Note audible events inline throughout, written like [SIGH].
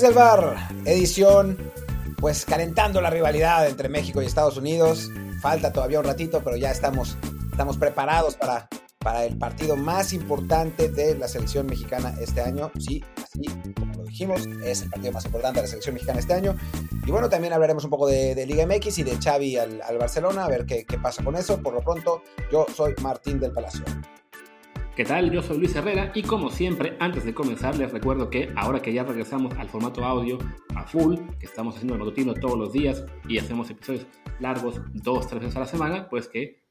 Desde el bar, edición, pues calentando la rivalidad entre México y Estados Unidos. Falta todavía un ratito, pero ya estamos, estamos preparados para, para el partido más importante de la selección mexicana este año. Sí, así como lo dijimos, es el partido más importante de la selección mexicana este año. Y bueno, también hablaremos un poco de, Liga MX y de Xavi al, al, Barcelona, a ver qué, qué pasa con eso. Por lo pronto, yo soy Martín del Palacio. ¿Qué tal? Yo soy Luis Herrera y como siempre, antes de comenzar les recuerdo que ahora que ya regresamos al formato audio a full, que estamos haciendo el matutino todos los días y hacemos episodios largos dos, tres veces a la semana, pues que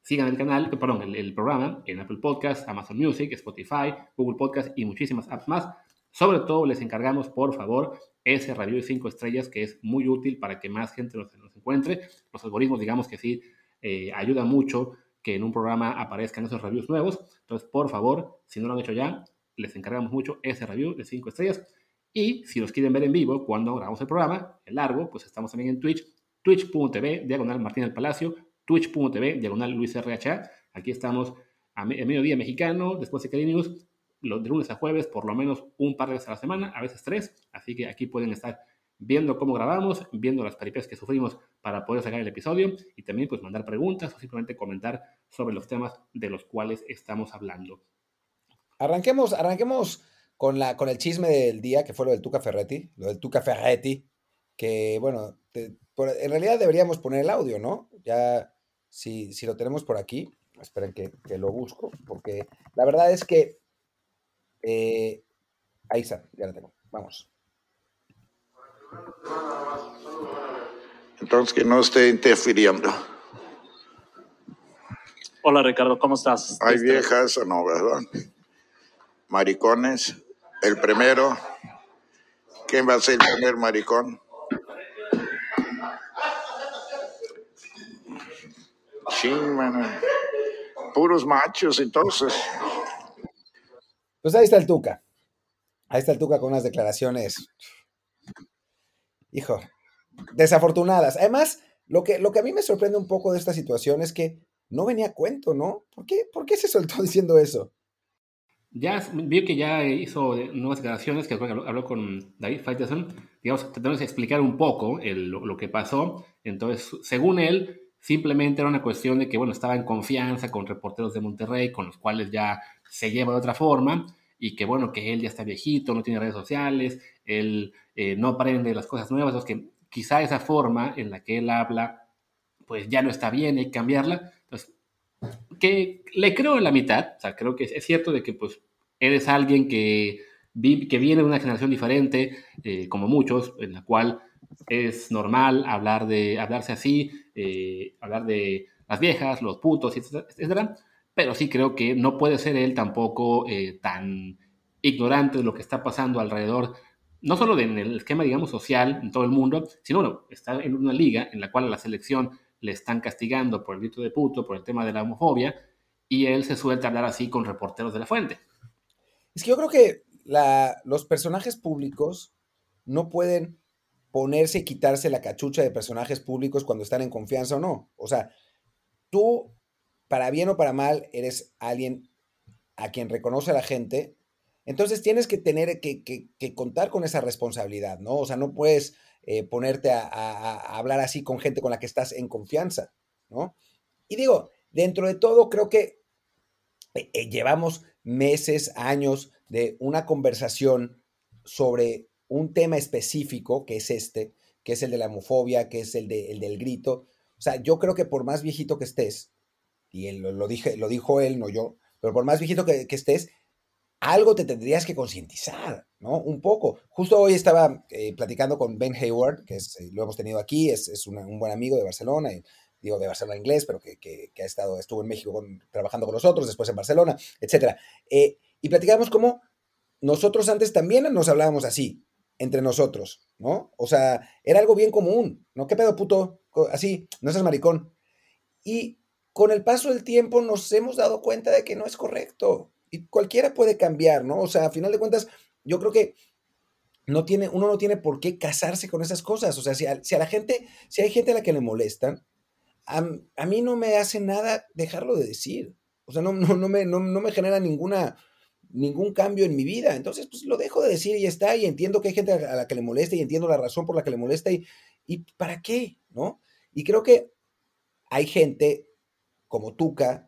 sigan el canal, perdón, el, el programa en Apple Podcasts, Amazon Music, Spotify, Google Podcasts y muchísimas apps más. Sobre todo les encargamos, por favor, ese review de 5 estrellas que es muy útil para que más gente nos, encuentre. Los algoritmos, digamos que sí, eh, ayudan mucho que en un programa aparezcan esos reviews nuevos. Entonces, por favor, si no lo han hecho ya, les encargamos mucho ese review de 5 estrellas. Y si los quieren ver en vivo cuando grabamos el programa, el largo, pues estamos también en Twitch, twitch.tv, diagonal Martín del Palacio, twitch.tv, diagonal Luis RHA. Aquí estamos a, mediodía mexicano, después de Kelly News, de lunes a jueves, por lo menos un par de veces a la semana, a veces tres. Así que aquí pueden estar viendo cómo grabamos, viendo las peripecias que sufrimos para poder sacar el episodio y también pues mandar preguntas o simplemente comentar sobre los temas de los cuales estamos hablando. Arranquemos, arranquemos con, la, con el chisme del día, que fue lo del Tuca Ferretti, lo del Tuca Ferretti, que bueno, en realidad deberíamos poner el audio, ¿no? Ya, si, si lo tenemos por aquí, esperen que, lo busco, porque la verdad es que... Eh, ahí está, ya lo tengo. Vamos. Entonces, que no esté interfiriendo. Hola Ricardo, ¿cómo estás? Hay este, viejas o no, ¿verdad? Maricones. El primero. ¿Quién va a ser el primer maricón? Sí, Puros machos, entonces. Pues ahí está el Tuca. Ahí está el Tuca con unas declaraciones hijo, desafortunadas. Además, lo que, lo que a mí me sorprende un poco de esta situación es que no venía a cuento, ¿no? ¿Por qué, ¿Por qué se soltó [LAUGHS] diciendo eso? Ya vi que ya hizo nuevas declaraciones, que habló, con David Faitelson, digamos, tratando de explicar un poco lo, que pasó. Entonces, según él, simplemente era una cuestión de que, bueno, estaba en confianza con reporteros de Monterrey, con los cuales ya se lleva de otra forma, y que, bueno, que él ya está viejito, no tiene redes sociales, él eh, no aprende las cosas nuevas, es que quizá esa forma en la que él habla, pues ya no está bien, hay que cambiarla. Entonces, que le creo en la mitad, o sea, creo que es cierto de que pues eres alguien que, que viene de una generación diferente, eh, como muchos, en la cual es normal hablar de, hablarse así, eh, hablar de las viejas, los putos, etcétera, pero sí creo que no puede ser él tampoco tan ignorante de lo que está pasando alrededor no solo en el esquema, digamos, social en todo el mundo, sino, bueno, está en una liga en la cual a la selección le están castigando por el grito de puto, por el tema de la homofobia, y él se suelta a hablar así con reporteros de la fuente. Es que yo creo que los personajes públicos no pueden ponerse y quitarse la cachucha de personajes públicos cuando están en confianza o no. O sea, tú, para bien o para mal, eres alguien a quien reconoce la gente entonces tienes que tener que, contar con esa responsabilidad, ¿no? O sea, no puedes eh, ponerte a, hablar así con gente con la que estás en confianza, ¿no? Y digo, dentro de todo, creo que eh, eh, llevamos meses, años de una conversación sobre un tema específico, que es este, que es el de la homofobia, que es el, del grito. O sea, yo creo que por más viejito que estés, y lo, dije, lo dijo él, no yo, pero por más viejito que estés, algo te tendrías que concientizar, ¿no? Un poco. Justo hoy estaba eh, platicando con Ben Hayward, que es, eh, lo hemos tenido aquí, es, un buen amigo de Barcelona, y, digo de Barcelona inglés, pero que, ha estado, estuvo en México trabajando con nosotros, después en Barcelona, etc. Eh, y platicamos cómo nosotros antes también nos hablábamos así, entre nosotros, ¿no? O sea, era algo bien común, ¿no? ¿Qué pedo, puto? Así, no seas maricón. Y con el paso del tiempo nos hemos dado cuenta de que no es correcto, cualquiera puede cambiar, ¿no? O sea, a final de cuentas, yo creo que no tiene, uno no tiene por qué casarse con esas cosas. O sea, si a, la gente, si hay gente a la que le molestan, a, mí no me hace nada dejarlo de decir. O sea, no, me, no, me genera ninguna, ningún cambio en mi vida. Entonces, pues lo dejo de decir y está, y entiendo que hay gente a la que le molesta y entiendo la razón por la que le molesta y, y ¿para qué? ¿No? Y creo que hay gente como Tuca,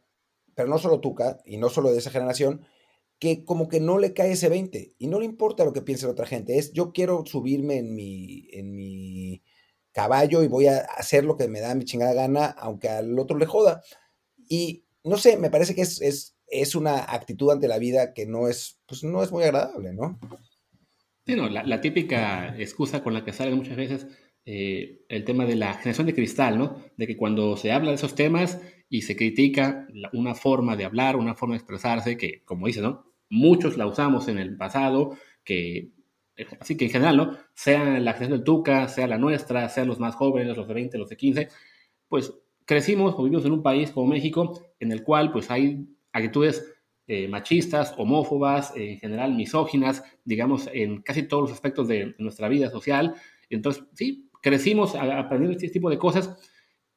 pero no solo Tuca, y no solo de esa generación, que como que no le cae ese 20 y no le importa lo que piense la otra gente. Es yo quiero subirme en mi, en mi caballo y voy a hacer lo que me da mi chingada gana, aunque al otro le joda. Y no sé, me parece que es, es, es una actitud ante la vida que no es, pues no es muy agradable, ¿no? Sí, no, la, la típica excusa con la que salen muchas veces eh, el tema de la generación de cristal, ¿no? De que cuando se habla de esos temas y se critica una forma de hablar, una forma de expresarse, que, como dice, ¿no? Muchos la usamos en el pasado, que así que en general, ¿no? Sea la generación del Tuca, sea la nuestra, sean los más jóvenes, los de 20, los de 15, pues crecimos o vivimos en un país como México en el cual pues hay actitudes eh, machistas, homófobas, en general misóginas, digamos, en casi todos los aspectos de nuestra vida social. Entonces, sí, crecimos aprendiendo este tipo de cosas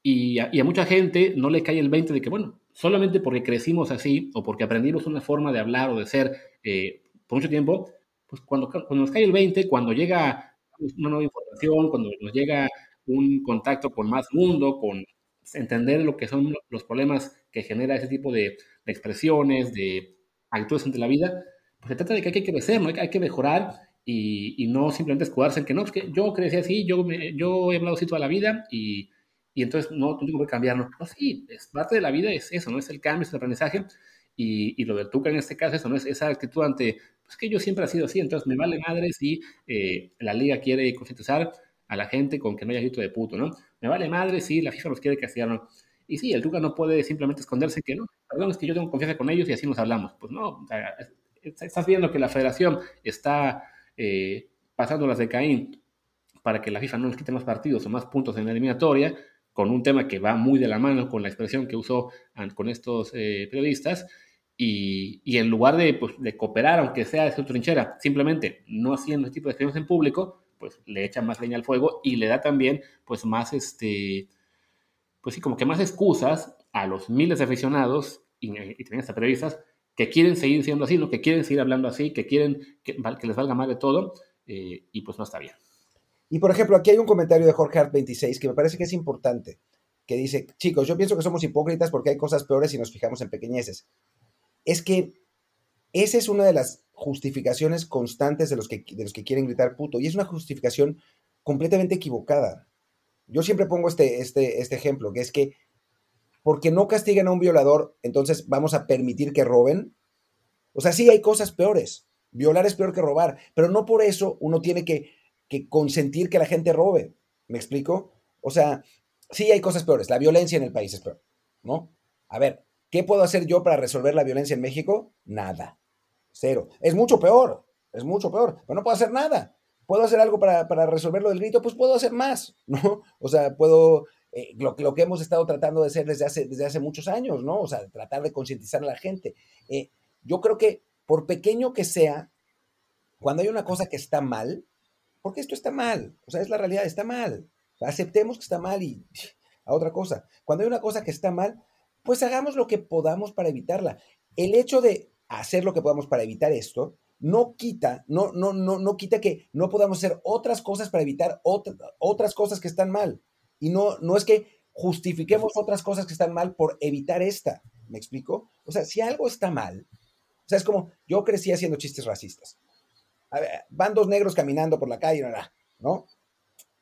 y a, mucha gente no le cae el 20 de que, bueno, solamente porque crecimos así o porque aprendimos una forma de hablar o de ser eh, por mucho tiempo, pues cuando, cuando nos cae el 20, cuando llega una nueva información, cuando nos llega un contacto con más mundo, con entender lo que son los problemas que genera ese tipo de, expresiones, de actitudes ante la vida, pues se trata de que hay que crecer, ¿no? hay que mejorar y, no simplemente escudarse en que no, es que yo crecí así, yo, yo he hablado así toda la vida y, y entonces no, tú tengo que cambiarlo. No, sí, es parte de la vida, es eso, no es el cambio, es el aprendizaje. Y, y lo del Tuca en este caso, eso no es esa actitud ante, pues que yo siempre he sido así, entonces me vale madre si eh, la liga quiere concientizar a la gente con que no haya grito de puto, ¿no? Me vale madre si la FIFA nos quiere castigar, ¿no? Y sí, el Tuca no puede simplemente esconderse que no, perdón, es que yo tengo confianza con ellos y así nos hablamos. Pues no, estás viendo que la federación está eh, pasando las de Caín para que la FIFA no nos quite más partidos o más puntos en la eliminatoria, con un tema que va muy de la mano con la expresión que usó con estos eh, periodistas, y, en lugar de, pues, cooperar, aunque sea de su trinchera, simplemente no haciendo este tipo de expresiones en público, pues le echa más leña al fuego y le da también, pues más, este, pues sí, como que más excusas a los miles de aficionados y, y también hasta periodistas que quieren seguir siendo así, ¿no? que quieren seguir hablando así, que quieren que, les valga más de todo, eh, y pues no está bien. Y por ejemplo, aquí hay un comentario de Jorge Hart 26 que me parece que es importante, que dice, chicos, yo pienso que somos hipócritas porque hay cosas peores si nos fijamos en pequeñeces. Es que esa es una de las justificaciones constantes de los que, de los que quieren gritar puto, y es una justificación completamente equivocada. Yo siempre pongo este, este, este ejemplo, que es que porque no castigan a un violador, entonces vamos a permitir que roben. O sea, sí hay cosas peores. Violar es peor que robar, pero no por eso uno tiene que, consentir que la gente robe. ¿Me explico? O sea, sí hay cosas peores. La violencia en el país es peor, ¿no? A ver, ¿qué puedo hacer yo para resolver la violencia en México? Nada. Cero. Es mucho peor. Es mucho peor. Pero no puedo hacer nada. ¿Puedo hacer algo para, para resolver lo del grito? Pues puedo hacer más, [LAUGHS] ¿no? O sea, puedo eh, lo, lo, que hemos estado tratando de hacer desde hace, desde hace muchos años, ¿no? O sea, tratar de concientizar a la gente. Eh, yo creo que por pequeño que sea, cuando hay una cosa que está mal, porque esto está mal, o sea, es la realidad, está mal. aceptemos que está mal y [LAUGHS] a otra cosa. Cuando hay una cosa que está mal, pues hagamos lo que podamos para evitarla. El hecho de hacer lo que podamos para evitar esto no quita, no, no, no, no quita que no podamos hacer otras cosas para evitar otras cosas que están mal. Y no, no es que justifiquemos otras cosas que están mal por evitar esta. ¿Me explico? O sea, si algo está mal, o sea, es como yo crecí haciendo chistes racistas. van dos negros caminando por la calle, ¿no?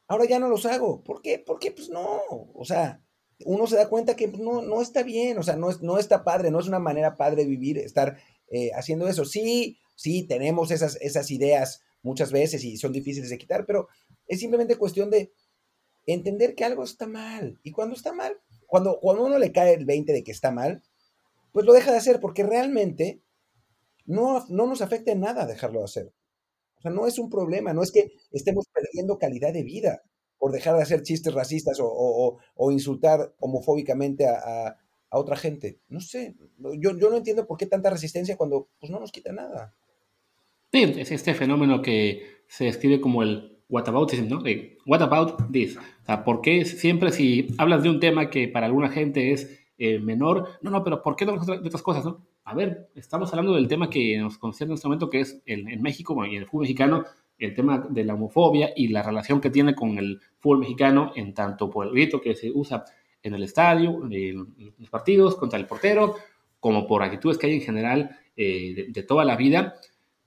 Ahora ya no los hago. ¿Por qué? Porque pues no. O sea, uno se da cuenta que no, no está bien, o sea, no, no está padre, no es una manera padre vivir, estar eh, haciendo eso. Sí, sí, tenemos esas, esas ideas muchas veces y son difíciles de quitar, pero es simplemente cuestión de entender que algo está mal. Y cuando está mal, cuando, cuando uno le cae el 20 de que está mal, pues lo deja de hacer porque realmente no, no nos afecta en nada dejarlo de hacer. O sea, no es un problema, no es que estemos perdiendo calidad de vida por dejar de hacer chistes racistas o, insultar homofóbicamente a, otra gente. No sé, yo, yo no entiendo por qué tanta resistencia cuando pues, no nos quita nada. Sí, es este fenómeno que se describe como el what about ¿no? what about this? O sea, ¿por qué siempre si hablas de un tema que para alguna gente es eh, menor, no, no, pero ¿por qué no de otras cosas, no? a ver, estamos hablando del tema que nos concierne en este momento, que es el, en México y en el fútbol mexicano, el tema de la homofobia y la relación que tiene con el fútbol mexicano, en tanto por el grito que se usa en el estadio, en los partidos, contra el portero, como por actitudes que hay en general eh, de, toda la vida.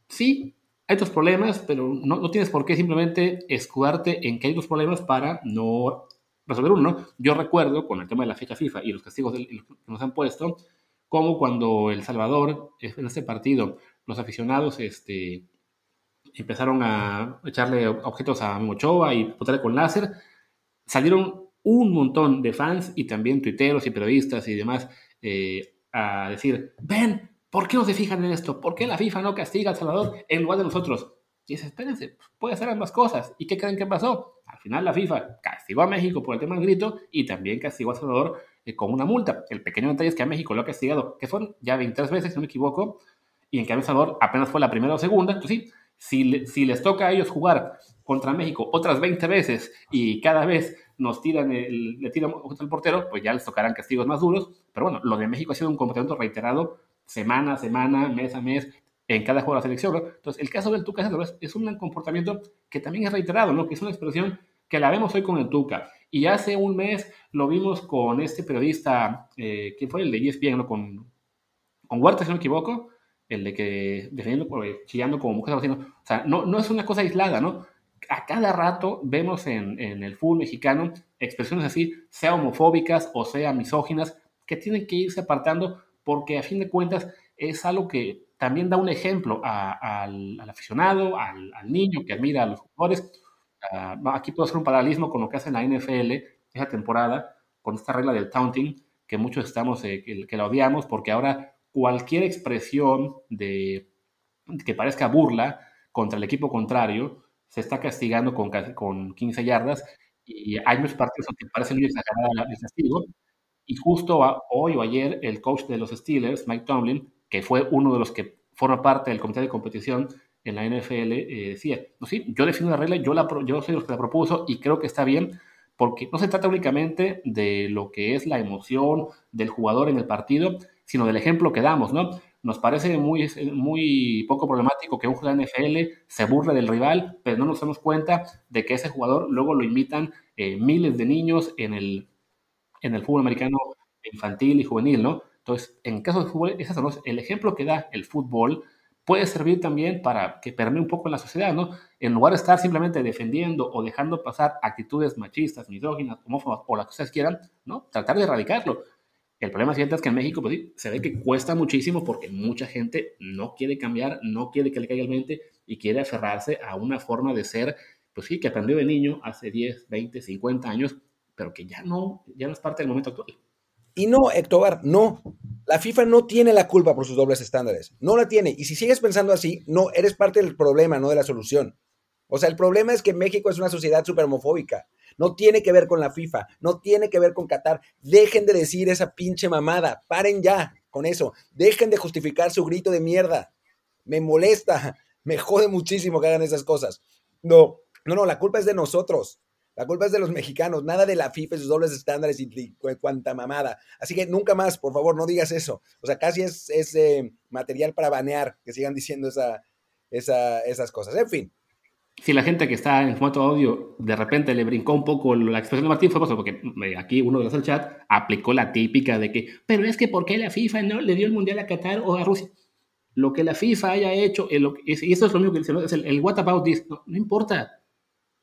Sí, hay otros problemas, pero no, no, tienes por qué simplemente escudarte en que hay otros problemas para no resolver uno. Yo recuerdo con el tema de la fecha FIFA y los castigos que nos han puesto, como cuando El Salvador, en este partido, los aficionados este, empezaron a echarle objetos a Mochoa y botarle con láser, salieron un montón de fans y también tuiteros y periodistas y demás eh, a decir, ven, ¿por qué no se fijan en esto? ¿Por qué la FIFA no castiga a Salvador en lugar de nosotros? Y dice, espérense, puede hacer ambas cosas. ¿Y qué creen que pasó? Al final la FIFA castigó a México por el tema del grito y también castigó a Salvador eh, con una multa. El pequeño detalle es que a México lo ha castigado, que son ya 23 veces, si no me equivoco, y en a El Salvador apenas fue la primera o segunda. Entonces sí, si, si les toca a ellos jugar contra México otras 20 veces y cada vez nos tiran el, le tiran contra el portero, pues ya les tocarán castigos más duros. Pero bueno, lo de México ha sido un comportamiento reiterado semana a semana, mes a mes, en cada juego de la selección. Entonces, el caso del Tuca es un comportamiento que también es reiterado, ¿no? que es una expresión que la vemos hoy con el Tuca. Y hace un mes lo vimos con este periodista, eh, ¿quién fue? El de ESPN, ¿no? Con, con Huerta, si no me equivoco, el de que defendiendo, eh, chillando como mujer. O sea, no, no es una cosa aislada, ¿no? A cada rato vemos en, en el fútbol mexicano expresiones así, sea homofóbicas o sea misóginas, que tienen que irse apartando porque a fin de cuentas es algo que también da un ejemplo al, aficionado, al, niño que admira a los jugadores. Ah, aquí puedo hacer un paralelismo con lo que hace la NFL esa temporada, con esta regla del taunting, que muchos estamos, eh, que, la odiamos, porque ahora cualquier expresión de, que parezca burla contra el equipo contrario se está castigando con, con 15 yardas y hay muchos partidos que parecen muy exagerados castigo. Y justo hoy o ayer el coach de los Steelers, Mike Tomlin, que fue uno de los que forma parte del comité de competición en la NFL, eh, decía, no, sí, yo defino la regla, yo, la, yo soy los que la propuso y creo que está bien, porque no se trata únicamente de lo que es la emoción del jugador en el partido, sino del ejemplo que damos, ¿no? Nos parece muy, muy poco problemático que un jugador de NFL se burle del rival, pero no nos damos cuenta de que ese jugador luego lo imitan eh, miles de niños en el, en el fútbol americano infantil y juvenil, ¿no? Entonces, en caso de fútbol, el ejemplo que da el fútbol puede servir también para que permee un poco en la sociedad, ¿no? En lugar de estar simplemente defendiendo o dejando pasar actitudes machistas, misóginas, homófobas o las que ustedes quieran, ¿no? Tratar de erradicarlo. El problema siguiente es que en México pues, se ve que cuesta muchísimo porque mucha gente no quiere cambiar, no quiere que le caiga el mente y quiere aferrarse a una forma de ser, pues sí, que aprendió de niño hace 10, 20, 50 años, pero que ya no, ya no es parte del momento actual. Y no, Héctor, no. La FIFA no tiene la culpa por sus dobles estándares. No la tiene. Y si sigues pensando así, no, eres parte del problema, no de la solución. O sea, el problema es que México es una sociedad súper homofóbica. No tiene que ver con la FIFA, no tiene que ver con Qatar. Dejen de decir esa pinche mamada. Paren ya con eso. Dejen de justificar su grito de mierda. Me molesta, [LAUGHS] me jode muchísimo que hagan esas cosas. No, no, no, la culpa es de nosotros. La culpa es de los mexicanos, nada de la FIFA sus dobles estándares y, cuanta mamada. Así que nunca más, por favor, no digas eso. O sea, casi es, eh, material para banear que sigan diciendo esa, esas cosas. En fin. Si la gente que está en formato audio de repente le brincó un poco la expresión de Martín, fue porque eh, aquí uno de los del chat aplicó la típica de que, pero es que ¿por qué la FIFA no le dio el mundial a Qatar o a Rusia? Lo que la FIFA haya hecho, y eso es lo mismo que dice, es el, el what about this, no importa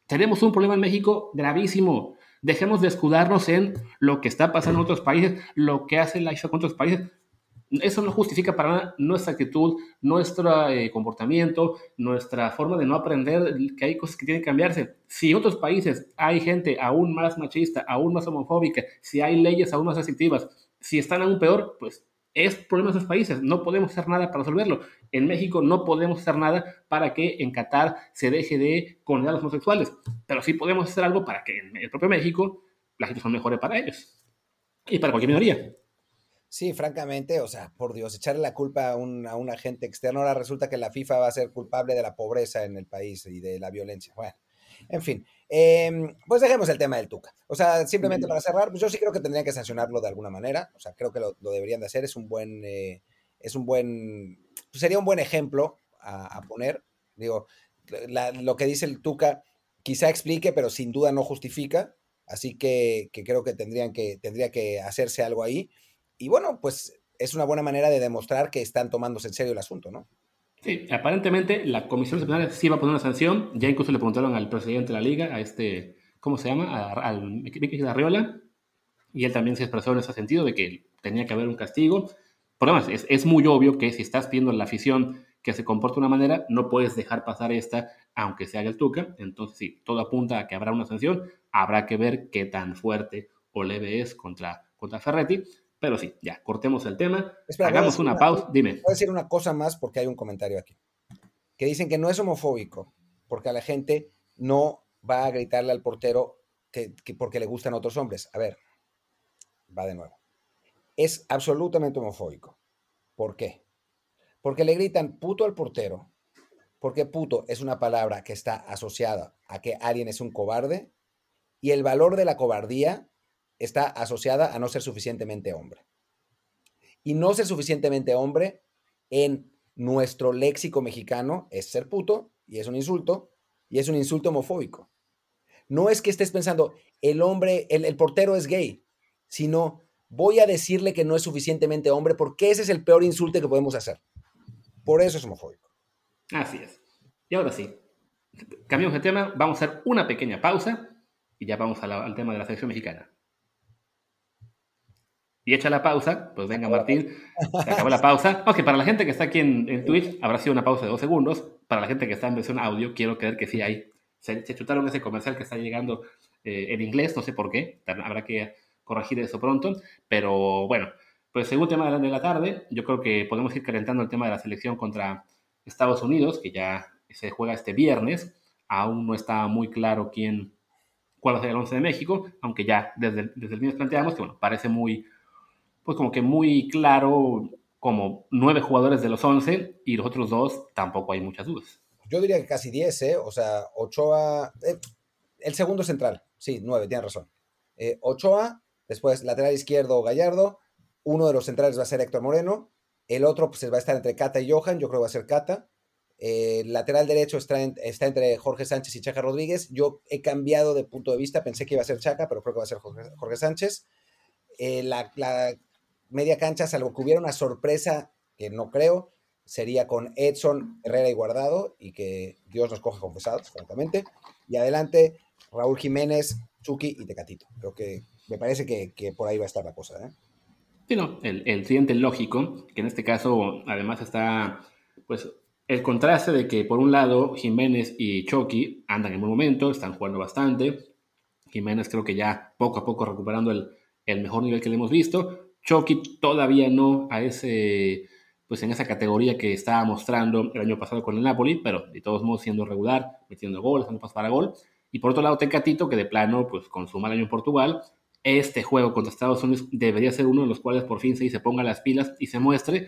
tenemos un problema en México gravísimo. Dejemos de escudarnos en lo que está pasando en otros países, lo que hace la IFA con otros países. Eso no justifica para nada nuestra actitud, nuestro eh, comportamiento, nuestra forma de no aprender que hay cosas que tienen que cambiarse. Si en otros países hay gente aún más machista, aún más homofóbica, si hay leyes aún más restrictivas, si están aún peor, pues es problema de esos países. No podemos hacer nada para resolverlo. En México no podemos hacer nada para que en Qatar se deje de condenar a los homosexuales. Pero sí podemos hacer algo para que en el propio México la situación mejore para ellos. Y para cualquier minoría. Sí, francamente, o sea, por Dios, echarle la culpa a un, a un agente externo, ahora resulta que la FIFA va a ser culpable de la pobreza en el país y de la violencia. Bueno, en fin, em, pues dejemos el tema del Tuca. O sea, simplemente para cerrar, pues yo sí creo que tendrían que sancionarlo de alguna manera. O sea, creo que lo, deberían de hacer. Es un buen, eh, es un buen, pues, sería un buen ejemplo a, poner. Digo, lo que dice el Tuca quizá explique, pero sin duda no justifica. Así que, creo que, tendrían que tendría que hacerse algo ahí. Y bueno, pues es una buena manera de demostrar que están tomándose en serio el asunto, ¿no? Sí, aparentemente la comisión disciplinaria sí va a poner una sanción. Ya incluso le preguntaron al presidente de la liga, a este, ¿cómo se llama? al Mickey Arriola. Y él también se expresó en ese sentido de que tenía que haber un castigo. Por además, es, es muy obvio que si estás pidiendo a la afición que se comporte de una manera, no puedes dejar pasar esta, aunque se haga el tuca. Entonces, sí, todo apunta a que habrá una sanción. Habrá que ver qué tan fuerte o leve es contra, contra Ferretti. Pero sí, ya, cortemos el tema. hagamos una, pausa. Dime. Voy a decir una cosa más porque hay un comentario aquí. Que dicen que no es homofóbico, porque a la gente no va a gritarle al portero que, porque le gustan otros hombres. A ver, va de nuevo. Es absolutamente homofóbico. ¿Por qué? Porque le gritan puto al portero. Porque puto es una palabra que está asociada a que alguien es un cobarde y el valor de la cobardía está asociada a no ser suficientemente hombre. Y no ser suficientemente hombre en nuestro léxico mexicano es ser puto y es un insulto y es un insulto homofóbico. No es que estés pensando, el hombre, el, portero es gay, sino voy a decirle que no es suficientemente hombre porque ese es el peor insulto que podemos hacer. Por eso es homofóbico. Así es. Y ahora sí, cambiamos de tema, vamos a hacer una pequeña pausa y ya vamos al tema de la selección mexicana. Y echa la pausa, pues venga Martín, se acabó la pausa. Ok, para la gente que está aquí en, Twitch habrá sido una pausa de dos segundos. Para la gente que está en versión audio, quiero creer que sí hay. Se, chutaron ese comercial que está llegando eh, en inglés, no sé por qué, habrá que corregir eso pronto. Pero bueno, pues según tema de la tarde, yo creo que podemos ir calentando el tema de la selección contra Estados Unidos, que ya se juega este viernes. Aún no está muy claro quién, cuál va a ser el 11 de México, aunque ya desde, desde el viernes planteamos que, bueno, parece muy, pues como que muy claro, como nueve jugadores de los 11 y los otros dos tampoco hay muchas dudas. Yo diría que casi 10, ¿eh? O sea, Ochoa, eh, el segundo central, sí, nueve, tienes razón. Eh, Ochoa, después lateral izquierdo Gallardo, uno de los centrales va a ser Héctor Moreno, el otro pues va a estar entre Cata y Johan, yo creo que va a ser Cata. eh, lateral derecho está, entre Jorge Sánchez y Chaca Rodríguez. Yo he cambiado de punto de vista, pensé que iba a ser Chaca, pero creo que va a ser Jorge, Sánchez. La, media cancha, salvo que hubiera una sorpresa, que no creo, sería con Edson, Herrera y Guardado, y que Dios nos coge confesados, francamente. Y adelante, Raúl Jiménez, Chucky y Tecatito. Creo que me parece que, que por ahí va a estar la cosa. ¿eh? Sí, no, el, el siguiente lógico, que en este caso además está, pues, el contraste de que por un lado Jiménez y Chucky andan en buen momento, están jugando bastante. Jiménez creo que ya poco a poco recuperando el, el mejor nivel que le hemos visto. Chucky todavía no a ese, pues en esa categoría que estaba mostrando el año pasado con el Napoli, pero de todos modos siendo regular, metiendo goles, dando pasos para gol. Y por otro lado, Tecatito, que de plano, pues con su mal año en Portugal, este juego contra Estados Unidos debería ser uno de los cuales por fin se, se ponga las pilas y se muestre,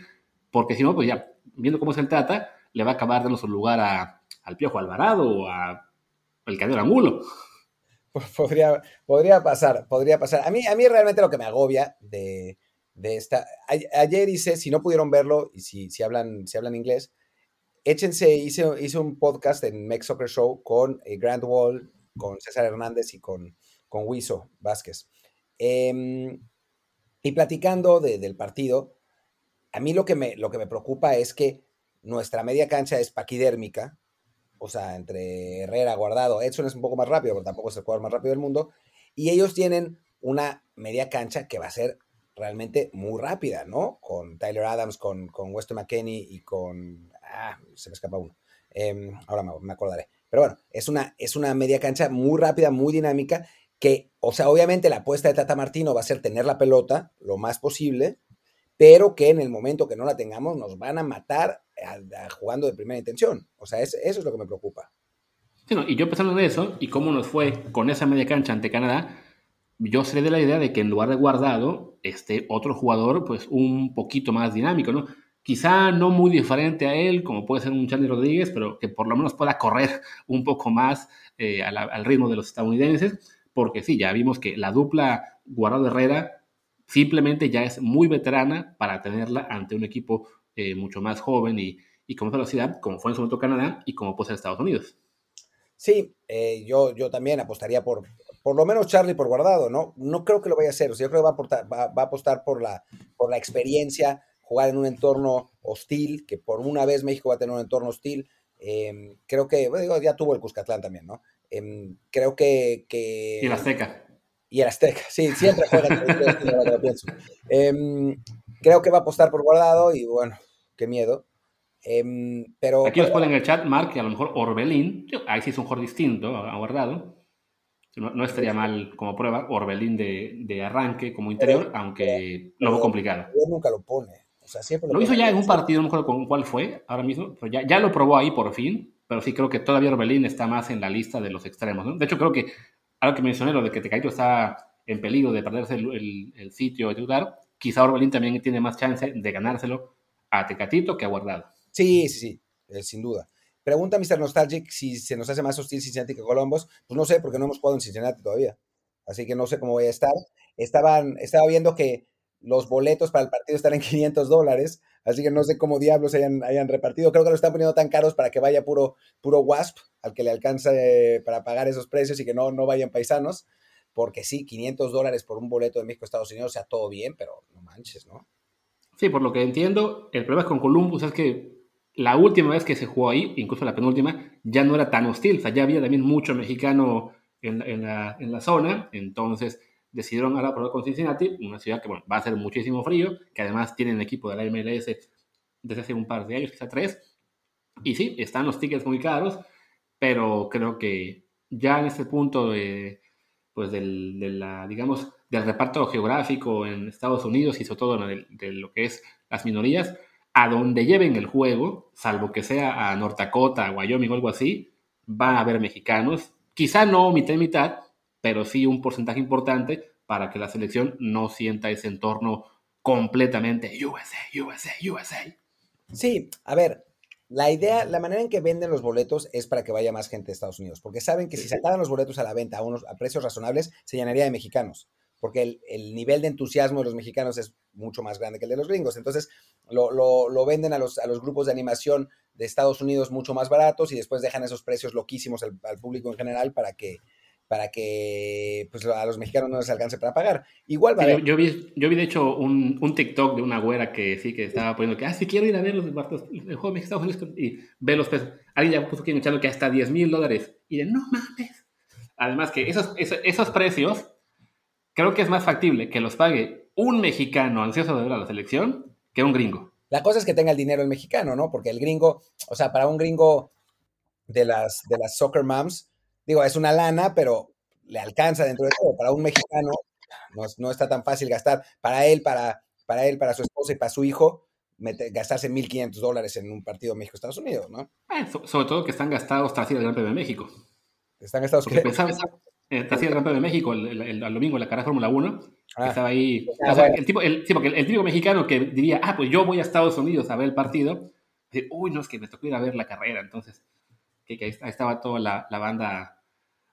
porque si no, pues ya, viendo cómo se trata, le va a acabar dando su lugar a, al Piojo Alvarado o a el Cadero Angulo. Podría, podría pasar, podría pasar. A mí, a mí realmente lo que me agobia de, de esta... ayer hice, si no pudieron verlo, y si, si, hablan, si hablan inglés, échense, hice, hice un podcast en Mex Soccer Show con eh, Grant Wall, con César Hernández y con, con Wiso Vázquez. Em, y platicando del partido, a mí lo que, me, lo que me preocupa es que nuestra media cancha es paquidérmica, o sea, entre Herrera, Guardado, Edson es un poco más rápido, pero tampoco es el jugador más rápido del mundo, y ellos tienen una media cancha que va a ser realmente muy rápida, ¿no? Con Tyler Adams, con, con Weston McKenney y con... Ah, se me escapa uno. Em, ahora me, acordaré. Pero bueno, es una, es una media cancha muy rápida, muy dinámica, que, o sea, obviamente la apuesta de Tata Martino va a ser tener la pelota lo más posible, pero que en el momento que no la tengamos nos van a matar jugando de primera intención. O sea, eso es lo que me preocupa. y yo pensando en eso y cómo nos fue con esa media cancha ante Canadá, yo seré de la idea de que en lugar de guardado, este otro jugador, pues un poquito más dinámico, ¿no? Quizá no muy diferente a él, como puede ser un Charlie Rodríguez, pero que por lo menos pueda correr [LAUGHS] un poco más eh, al ritmo de los estadounidenses porque sí, ya vimos que la dupla Guardado Herrera simplemente ya es muy veterana para tenerla ante un equipo eh, mucho más joven y, y con velocidad, como fue en su momento Canadá y como puede ser Estados Unidos. Sí, eh, yo, yo también apostaría por, por lo menos Charlie por guardado, ¿no? No creo que lo vaya a hacer, o sea, yo creo que va a, aportar, va, va a apostar por la, por la experiencia, jugar en un entorno hostil, que por una vez México va a tener un entorno hostil. Eh, creo que, bueno, ya tuvo el Cuscatlán también, ¿no? Eh, creo que, que... Y el Azteca. Y el Azteca, sí, siempre juega. eh, creo que va a apostar por guardado y bueno, qué miedo. Pero, Aquí nos ponen en el chat, Mark, que a lo mejor Orbelín, ahí sí es un jugador distinto a Guardado. No, no, estaría mal como prueba Orbelín de, de arranque como interior, pero, aunque lo veo complicado. Él nunca lo pone. O sea, siempre lo, lo hizo ya en un partido, no me acuerdo con cuál fue ahora mismo, pero ya, ya lo probó ahí por fin, pero sí creo que todavía Orbelín está más en la lista de los extremos. ¿no? De hecho, creo que, algo que mencioné, lo de que Tecatito está en peligro de perderse el, el, el sitio de titular, quizá Orbelín también tiene más chance de ganárselo a Tecatito que a Guardado. Sí, sí, sí, eh, sin duda. Pregunta Mr. Nostalgic si se nos hace más hostil Cincinnati que Columbus. Pues no sé, porque no hemos jugado en Cincinnati todavía. Así que no sé cómo voy a estar. Estaban, estaba viendo que los boletos para el partido están en [LAUGHS] 500 dólares, así que no sé cómo diablos hayan, hayan, repartido. Creo que lo están poniendo tan caros para que vaya puro, puro WASP, al que le alcance para pagar esos precios y que no, no vayan paisanos. Porque sí, 500 dólares por un boleto de México Estados Unidos, o sea, todo bien, pero no manches, ¿no? Sí, por lo que entiendo, el problema con Columbus es que la última vez que se jugó ahí, incluso la penúltima, ya no era tan hostil, o sea, ya había también mucho mexicano en, la, en la, zona, entonces decidieron ahora probar con Cincinnati, una ciudad que bueno, va a ser muchísimo frío, que además tienen equipo de la MLS desde hace un par de años, quizá tres, y sí, están los tickets muy caros, pero creo que ya en este punto de, pues del, de la, digamos, del reparto geográfico en Estados Unidos y sobre todo de lo que es las minorías, a donde lleven el juego, salvo que sea a North Dakota, a Wyoming o algo así, van a haber mexicanos. Quizá no mitad y mitad, pero sí un porcentaje importante para que la selección no sienta ese entorno completamente USA, USA, USA. Sí, a ver, la idea, la manera en que venden los boletos es para que vaya más gente de Estados Unidos, porque saben que si sacaran los boletos a la venta a, unos, a precios razonables, se llenaría de mexicanos porque el, el, nivel de entusiasmo de los mexicanos es mucho más grande que el de los gringos. Entonces, lo, lo, lo venden a los, a los, grupos de animación de Estados Unidos mucho más baratos y después dejan esos precios loquísimos al, al público en general para que, para que pues, a los mexicanos no les alcance para pagar. Igual vale. yo, yo, vi, yo vi, de hecho, un, un, TikTok de una güera que sí que estaba poniendo que, ah, sí quiero ir a ver los, los, el juego de Estados Unidos y ver los pesos. Alguien ya puso aquí en que hasta 10 mil dólares. Y de, no mames. Además que esos, esos, esos precios creo que es más factible que los pague un mexicano ansioso de ver a la selección que un gringo. La cosa es que tenga el dinero el mexicano, ¿no? Porque el gringo, o sea, para un gringo de las, de las soccer moms, digo, es una lana, pero le alcanza dentro de todo. Para un mexicano no, no está tan fácil gastar. Para él, para, para él, para su esposa y para su hijo, meter, gastarse 1.500 dólares en un partido México-Estados Unidos, ¿no? Eh, so, sobre todo que están gastados tras ir al Gran Premio de México. ¿Están gastados? Pensaba, eh, el Gran Premio de México el, el, el, el domingo en la carrera Fórmula 1. Ah, estaba ahí. Ah, o sea, el, tipo, el, sí, porque el, típico mexicano que diría, ah, pues yo voy a Estados Unidos a ver el partido, dice, uy, no, es que me tocó ir a ver la carrera. Entonces, que, que ahí estaba toda la, la banda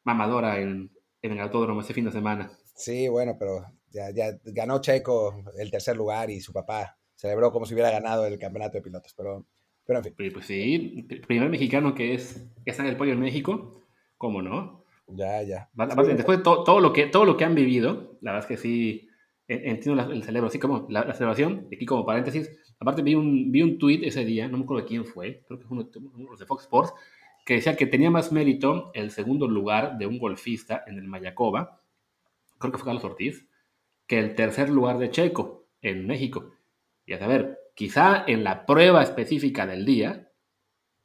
mamadora en, en, el autódromo ese fin de semana. Sí, bueno, pero ya, ya ganó Checo el tercer lugar y su papá celebró como si hubiera ganado el campeonato de pilotos, pero, pero en fin. Pues, sí, primer mexicano que es que está en el podio en México, ¿cómo no? Ya, ya. Aparte, después de todo, todo, lo que, todo lo que han vivido, la verdad es que sí, entiendo el cerebro, así como la, la celebración, aquí como paréntesis, aparte vi un, vi un tweet ese día, no me acuerdo de quién fue, creo que fue uno, uno de Fox Sports, que decía que tenía más mérito el segundo lugar de un golfista en el Mayacoba, creo que fue Carlos Ortiz, que el tercer lugar de Checo en México. Y a saber, quizá en la prueba específica del día,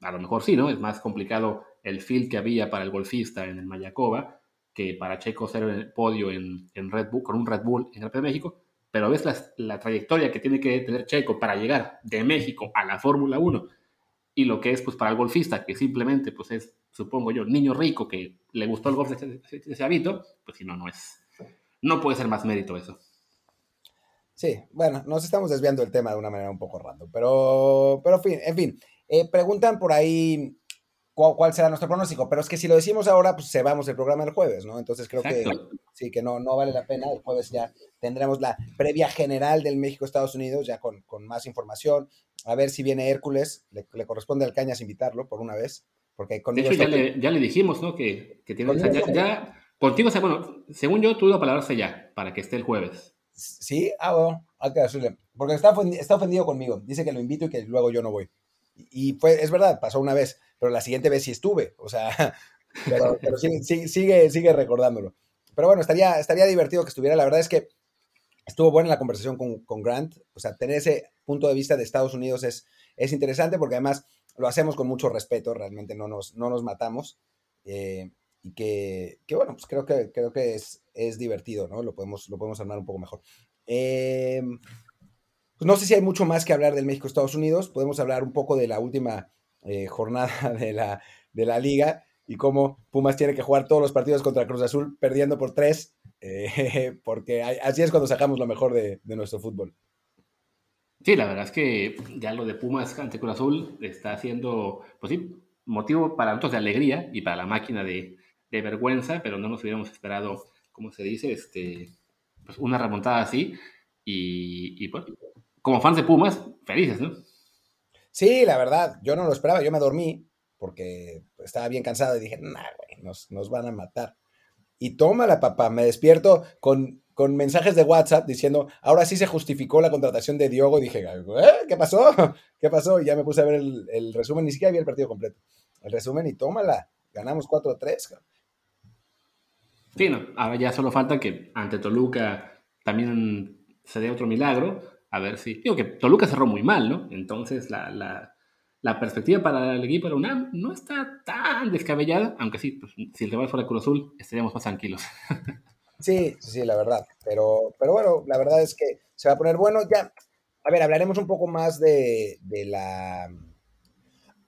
a lo mejor sí, ¿no? Es más complicado el field que había para el golfista en el Mayacoba que para Checo ser el podio en, en, Red Bull, con un Red Bull en el de México, pero ves la, trayectoria que tiene que tener Checo para llegar de México a la Fórmula 1 y lo que es pues para el golfista, que simplemente pues es, supongo yo, niño rico que le gustó el golf de ese, de ese hábito, pues si no, no es, no puede ser más mérito eso. Sí, bueno, nos estamos desviando del tema de una manera un poco random, pero, pero en fin, en fin. Eh, preguntan por ahí cuál, será nuestro pronóstico. Pero es que si lo decimos ahora, pues se vamos el programa el jueves, ¿no? Entonces creo que sí, que no, no vale la pena. El jueves ya tendremos la previa general del México-Estados Unidos, ya con, más información. A ver si viene Hércules. Le, corresponde al Cañas invitarlo por una vez. Porque de hecho, ya le, ya le, dijimos, ¿no? Que, que tiene. ya, contigo, o sea, bueno, según yo, tú palabras ya para que esté el jueves. Sí, ah, bueno, hay que decirle. Porque está, está ofendido conmigo. Dice que lo invito y que luego yo no voy. Y fue, es verdad, pasó una vez, pero la siguiente vez sí estuve. O sea, [LAUGHS] pero, sigue, sigue, recordándolo. Pero bueno, estaría, estaría divertido que estuviera. La verdad es que estuvo buena la conversación con, Grant. O sea, tener ese punto de vista de Estados Unidos es, es interesante porque además lo hacemos con mucho respeto, realmente no nos, no nos matamos. Eh, y que, bueno, pues creo que, creo que es, es divertido, ¿no? Lo podemos, lo podemos armar un poco mejor. Eh, pues no sé si hay mucho más que hablar del México-Estados Unidos. Podemos hablar un poco de la última eh, jornada [LAUGHS] de la, de la liga y cómo Pumas tiene que jugar todos los partidos contra Cruz Azul perdiendo por tres, eh, [LAUGHS] porque así es cuando sacamos lo mejor de, nuestro fútbol. Sí, la verdad es que ya lo de Pumas ante Cruz Azul está siendo, pues sí, motivo para nosotros de alegría y para la máquina de, vergüenza, pero no nos hubiéramos esperado, como se dice, este, pues una remontada así. Y, y pues, como fans de Pumas, felices, ¿no? Sí, la verdad, yo no lo esperaba, yo me dormí porque estaba bien cansado y dije, nah, güey, nos, van a matar. Y tómala, papá, me despierto con, con mensajes de WhatsApp diciendo, ahora sí se justificó la contratación de Diogo. Dije, ¿Eh? ¿qué pasó? [LAUGHS] ¿Qué pasó? Y ya me puse a ver el, resumen, ni siquiera vi el partido completo. El resumen y tómala, ganamos 4-3. Sí, no, ahora ya solo falta que ante Toluca también se dé otro milagro a ver si. Digo que Toluca cerró muy mal, ¿no? Entonces la, perspectiva para el equipo de la UNAM no está tan descabellada, aunque sí, pues, si el rival fuera Cruz Azul, estaríamos más tranquilos. [LAUGHS] Sí, sí, la verdad. Pero, pero bueno, la verdad es que se va a poner bueno. Ya, a ver, hablaremos un poco más de, la.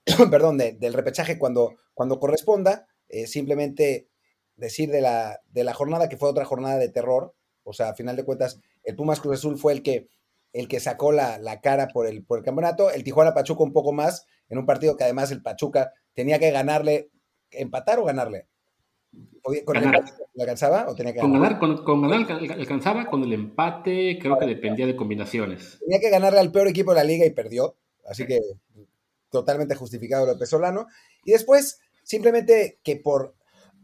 [CLEARS THROAT] perdón, del repechaje cuando, cuando corresponda. Eh, simplemente decir de la, de la jornada que fue otra jornada de terror. O sea, a final de cuentas, el Pumas Cruz Azul fue el que el que sacó la, cara por el, por el campeonato, el Tijuana Pachuca un poco más, en un partido que además el Pachuca tenía que ganarle, empatar o ganarle. ¿Con el empate le alcanzaba o tenía que con ganar? con, ganar alcanzaba, con el empate creo que dependía de combinaciones. Tenía que ganarle al peor equipo de la liga y perdió, así que totalmente justificado López Solano. Y después, simplemente que por,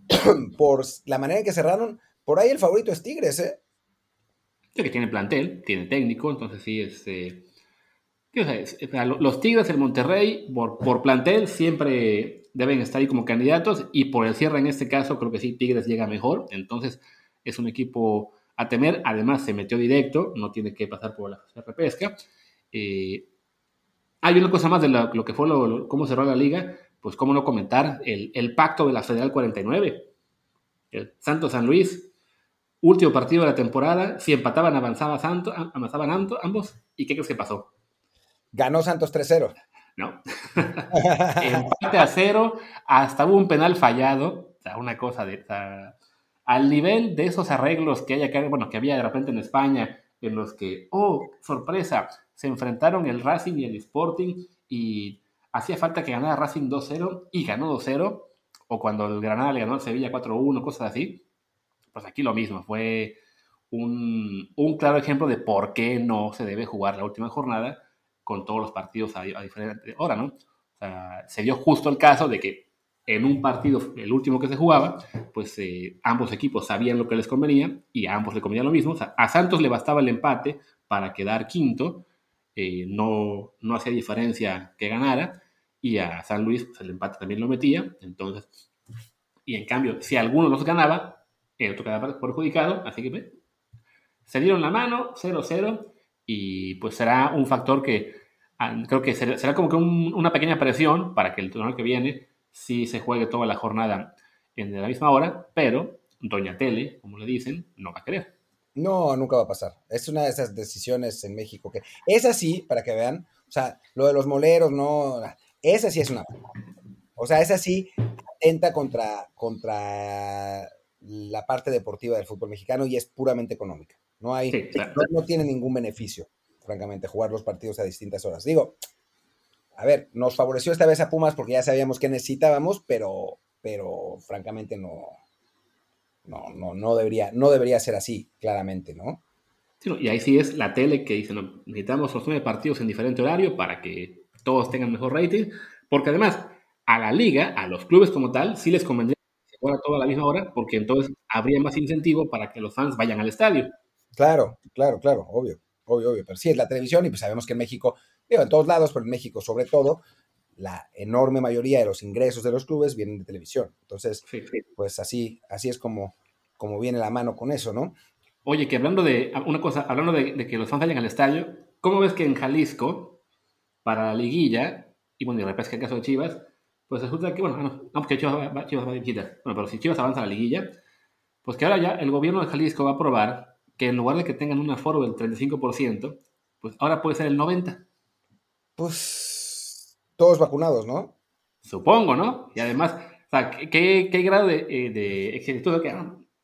[CLEARS THROAT] por la manera en que cerraron, por ahí el favorito es Tigres, ¿eh? Que tiene plantel, tiene técnico, entonces sí, este, los Tigres, el Monterrey, por, por, plantel siempre deben estar ahí como candidatos y por el cierre en este caso creo que sí, Tigres llega mejor, entonces es un equipo a temer, además se metió directo, no tiene que pasar por la repesca. Eh, hay una cosa más de lo, que fue lo, cómo cerró la liga, pues cómo no comentar el, el pacto de la Federal 49. El Santos San Luis Último partido de la temporada, si empataban avanzaba Santos, avanzaban ambos. ¿Y qué crees que pasó? Ganó Santos 3-0. No. [LAUGHS] Empate a cero, hasta hubo un penal fallado. O sea, una cosa de. al nivel de esos arreglos que hay acá, bueno, que había de repente en España, en los que, oh, sorpresa, se enfrentaron el Racing y el Sporting y hacía falta que ganara Racing 2-0 y ganó 2-0, o cuando el Granada le ganó al Sevilla 4-1, cosas así pues aquí lo mismo, fue un, claro ejemplo de por qué no se debe jugar la última jornada con todos los partidos a, diferente hora, ¿no? O sea, se dio justo el caso de que en un partido, el último que se jugaba, pues eh, ambos equipos sabían lo que les convenía y a ambos le convenía lo mismo. O sea, a Santos le bastaba el empate para quedar quinto, eh, no, no hacía diferencia que ganara, y a San Luis pues, el empate también lo metía. Entonces, y en cambio, si alguno los ganaba, el otro quedaba perjudicado, así que se dieron la mano, 0-0, y pues será un factor que ah, creo que será, como que una pequeña presión para que el torneo que viene sí se juegue toda la jornada en la misma hora, pero Doña Tele, como le dicen, no va a querer. No, nunca va a pasar. Es una de esas decisiones en México que es así, para que vean, o sea, lo de los moleros, no, esa sí es una. O sea, esa sí atenta contra, contra la parte deportiva del fútbol mexicano y es puramente económica. No hay, no, tiene ningún beneficio, francamente, jugar los partidos a distintas horas. Digo, a ver, nos favoreció esta vez a Pumas porque ya sabíamos que necesitábamos, pero, pero francamente no, no, no, no debería, no debería ser así, claramente, ¿no? y ahí sí es la tele que dice, no, necesitamos los nueve partidos en diferente horario para que todos tengan mejor rating, porque además a la liga, a los clubes como tal, sí les convendría fuera todo a la misma hora, porque entonces habría más incentivo para que los fans vayan al estadio. Claro, claro, claro, obvio, obvio, obvio, pero sí es la televisión y pues sabemos que en México, digo, en todos lados, pero en México sobre todo, la enorme mayoría de los ingresos de los clubes vienen de televisión. Entonces, pues así, así es como, como viene la mano con eso, ¿no? Oye, que hablando de una cosa, hablando de, que los fans vayan al estadio, ¿cómo ves que en Jalisco, para la liguilla, y bueno, y que el caso de Chivas, pues resulta que, bueno, no, porque Chivas va, Chivas va Bueno, pero si Chivas avanza a la liguilla, pues que ahora ya el gobierno de Jalisco va a aprobar que en lugar de que tengan un aforo del 35%, pues ahora puede ser el 90%. Pues todos vacunados, ¿no? Supongo, ¿no? Y además, o sea, ¿qué, qué grado de, eh, de que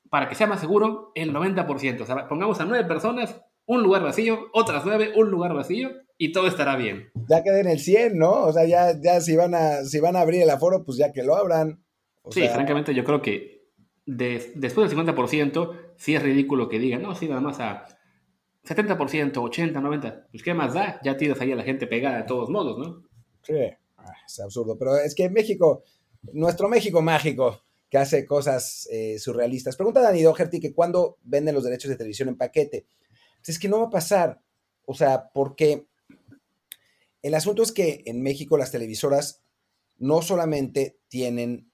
para que sea más seguro, el 90%. O sea, pongamos a nueve personas, un lugar vacío, otras nueve, un lugar vacío, y todo estará bien. Ya queden en el 100, ¿no? O sea, ya, ya si, van a, si van a abrir el aforo, pues ya que lo abran. sí, francamente yo creo que después del 50%, sí es ridículo que digan, no, sí, nada más a 70%, 80, 90, pues qué más da, ya tienes ahí a la gente pegada de todos modos, ¿no? Sí, ah, es absurdo, pero es que México, nuestro México mágico, que hace cosas eh, surrealistas. Pregunta Dani Doherty que cuándo venden los derechos de televisión en paquete. Pues es que no va a pasar. O sea, porque el asunto es que en México las televisoras no solamente tienen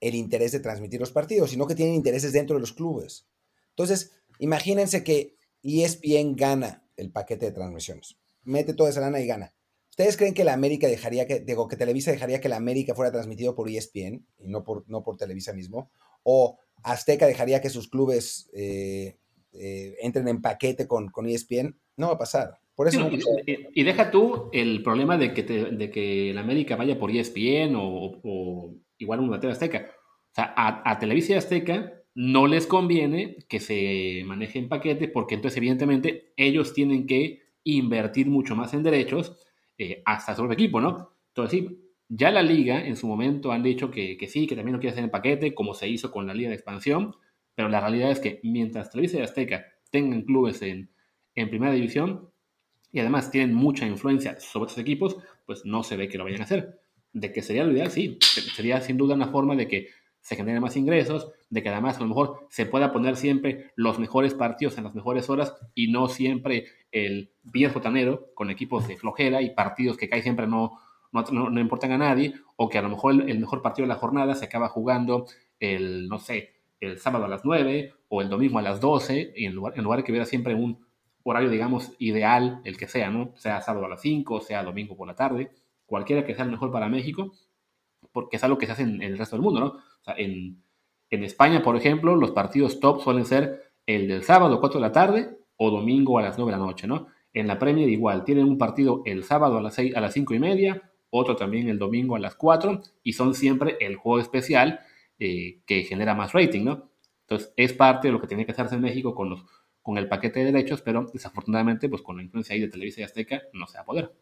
el interés de transmitir los partidos, sino que tienen intereses dentro de los clubes. Entonces, imagínense que ESPN gana el paquete de transmisiones. Mete toda esa lana y gana. ¿Ustedes creen que la América dejaría que, digo, que Televisa dejaría que la América fuera transmitido por ESPN y no por, no por Televisa mismo? ¿O Azteca dejaría que sus clubes eh, eh, entren en paquete con, con, ESPN? No va a pasar. Por eso y, deja tú el problema de que, de que la América vaya por ESPN o, igual un TV Azteca. O sea, a, a Televisa y Azteca no les conviene que se maneje en paquete porque entonces evidentemente ellos tienen que invertir mucho más en derechos eh, hasta su equipo, ¿no? Entonces, sí, ya la liga en su momento han dicho que, sí, que también lo quiere hacer en paquete, como se hizo con la liga de expansión, pero la realidad es que mientras Televisa y Azteca tengan clubes en, en primera división y además tienen mucha influencia sobre esos equipos, pues no se ve que lo vayan a hacer. De que sería lo ideal, sí, sería sin duda una forma de que se generen más ingresos, de que además a lo mejor se pueda poner siempre los mejores partidos en las mejores horas y no siempre el viejo tanero con equipos de flojera y partidos que cae siempre no, no, importan a nadie, o que a lo mejor el, mejor partido de la jornada se acaba jugando el, no sé, el sábado a las 9 o el domingo a las 12, y en lugar, en lugar de que hubiera siempre un horario, digamos, ideal, el que sea, ¿no? Sea sábado a las 5, sea domingo por la tarde, cualquiera que sea el mejor para México, porque es algo que se hace en, el resto del mundo, ¿no? O sea, en, España, por ejemplo, los partidos top suelen ser el del sábado a 4 de la tarde o domingo a las 9 de la noche, ¿no? En la Premier igual, tienen un partido el sábado a las, 6, a las 5 y media, otro también el domingo a las 4 y son siempre el juego especial eh, que genera más rating, ¿no? Entonces, es parte de lo que tiene que hacerse en México con, los, con el paquete de derechos, pero desafortunadamente, pues con la influencia ahí de Televisa y Azteca, no se va a poder.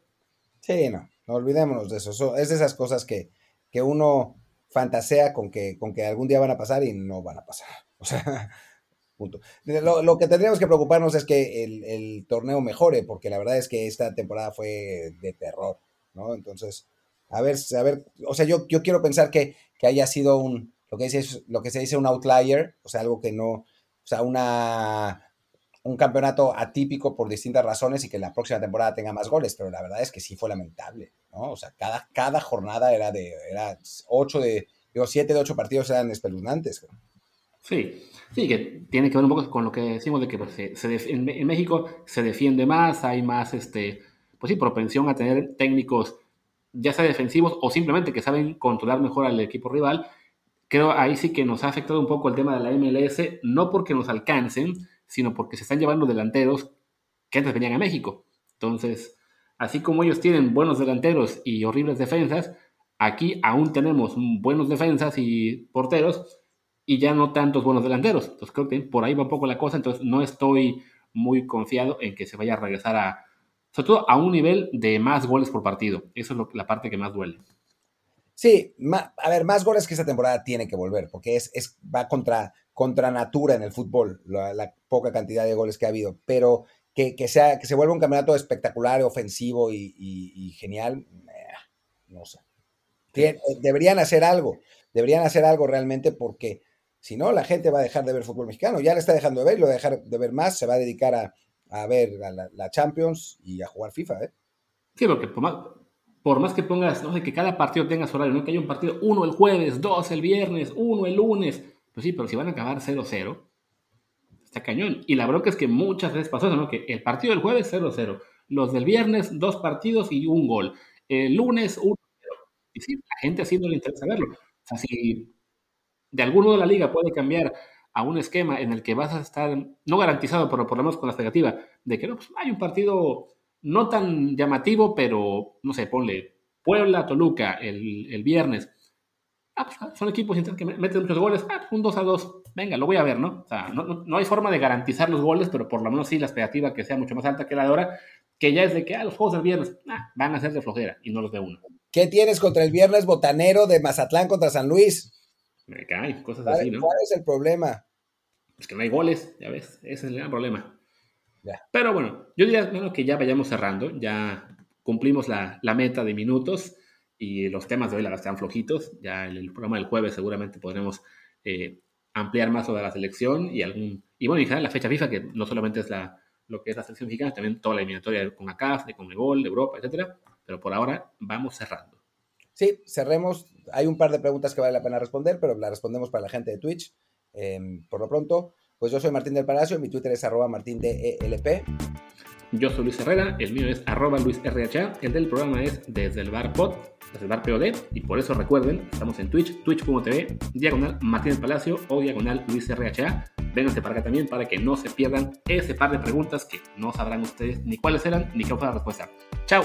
Sí, no, no olvidémonos de eso. Es de esas cosas que, que uno fantasea con que, con que algún día van a pasar y no van a pasar. O sea, [LAUGHS] punto. Lo, que tendríamos que preocuparnos es que el, torneo mejore, porque la verdad es que esta temporada fue de terror, ¿no? Entonces, a ver, a ver, o sea, yo, yo quiero pensar que, que haya sido un, lo que, dice, lo que se dice un outlier, o sea, algo que no, o sea, una, un campeonato atípico por distintas razones y que la próxima temporada tenga más goles, pero la verdad es que sí fue lamentable, ¿no? O sea, cada, cada jornada era de, era ocho de, digo, siete de ocho partidos eran espeluznantes. Sí, sí, que tiene que ver un poco con lo que decimos de que pues, en, México se defiende más, hay más, este, pues sí, propensión a tener técnicos ya sea defensivos o simplemente que saben controlar mejor al equipo rival. Creo ahí sí que nos ha afectado un poco el tema de la MLS, no porque nos alcancen, sino porque se están llevando delanteros que antes venían a México. Entonces, así como ellos tienen buenos delanteros y horribles defensas, aquí aún tenemos buenos defensas y porteros y ya no tantos buenos delanteros. Entonces creo que por ahí va un poco la cosa, entonces no estoy muy confiado en que se vaya a regresar a, sobre todo a un nivel de más goles por partido. Eso es lo, la parte que más duele. Sí, a ver, más goles que esta temporada tiene que volver, porque es, es va contra, contra natura en el fútbol, la, poca cantidad de goles que ha habido, pero que, sea, que se vuelva un campeonato espectacular, ofensivo y, genial, no sé. deberían hacer algo, deberían hacer algo realmente porque si no, la gente va a dejar de ver fútbol mexicano, ya le está dejando de ver y lo va a dejar de ver más, se va a dedicar a, ver la, Champions y a jugar FIFA, ¿eh? Sí, porque por más que pongas, no sé, que cada partido tenga su horario, no que haya un partido uno el jueves, dos el viernes, uno el lunes. Pues sí, pero si van a acabar 0-0, está cañón. Y la bronca es que muchas veces pasó eso, ¿no? Que el partido del jueves 0-0, los del viernes dos partidos y un gol, el lunes 1-0. Y sí, la gente así no le interesa verlo. O sea, si de algún modo la liga puede cambiar a un esquema en el que vas a estar, no garantizado, pero por lo menos con la expectativa de que no, pues hay un partido no tan llamativo, pero no sé, ponle Puebla, Toluca el, el viernes. Ah, pues, son equipos que meten muchos goles. Ah, pues, un 2 a 2. Venga, lo voy a ver, ¿no? O sea, no, no, hay forma de garantizar los goles, pero por lo menos sí la expectativa que sea mucho más alta que la de ahora, que ya es de que ah, los juegos del viernes ah, van a ser de flojera y no los de uno. ¿Qué tienes contra el viernes botanero de Mazatlán contra San Luis? Me cae, cosas así, ¿no? ¿Cuál es el problema? Es que no hay goles, ya ves, ese es el gran problema. Pero bueno, yo diría que ya vayamos cerrando, ya cumplimos la, meta de minutos y los temas de hoy la están flojitos. Ya en el programa del jueves seguramente podremos eh, ampliar más sobre la selección y algún y bueno, y la fecha FIFA, que no solamente es la, lo que es la selección mexicana, también toda la eliminatoria con ACAF, de Conmebol, de Europa, etcétera. Pero por ahora vamos cerrando. Sí, cerremos. Hay un par de preguntas que vale la pena responder, pero las respondemos para la gente de Twitch. Em, por lo pronto, pues yo soy Martín del Palacio, mi Twitter es arroba martindelp. Yo soy Luis Herrera, el mío es arroba luisrha, el del programa es desde el bar pod, bar POD, y por eso recuerden, estamos en Twitch, twitch.tv, diagonal Martín del Palacio o diagonal Luis RHA. Vénganse para acá también para que no se pierdan ese par de preguntas que no sabrán ustedes ni cuáles eran ni qué fue la respuesta. ¡Chao!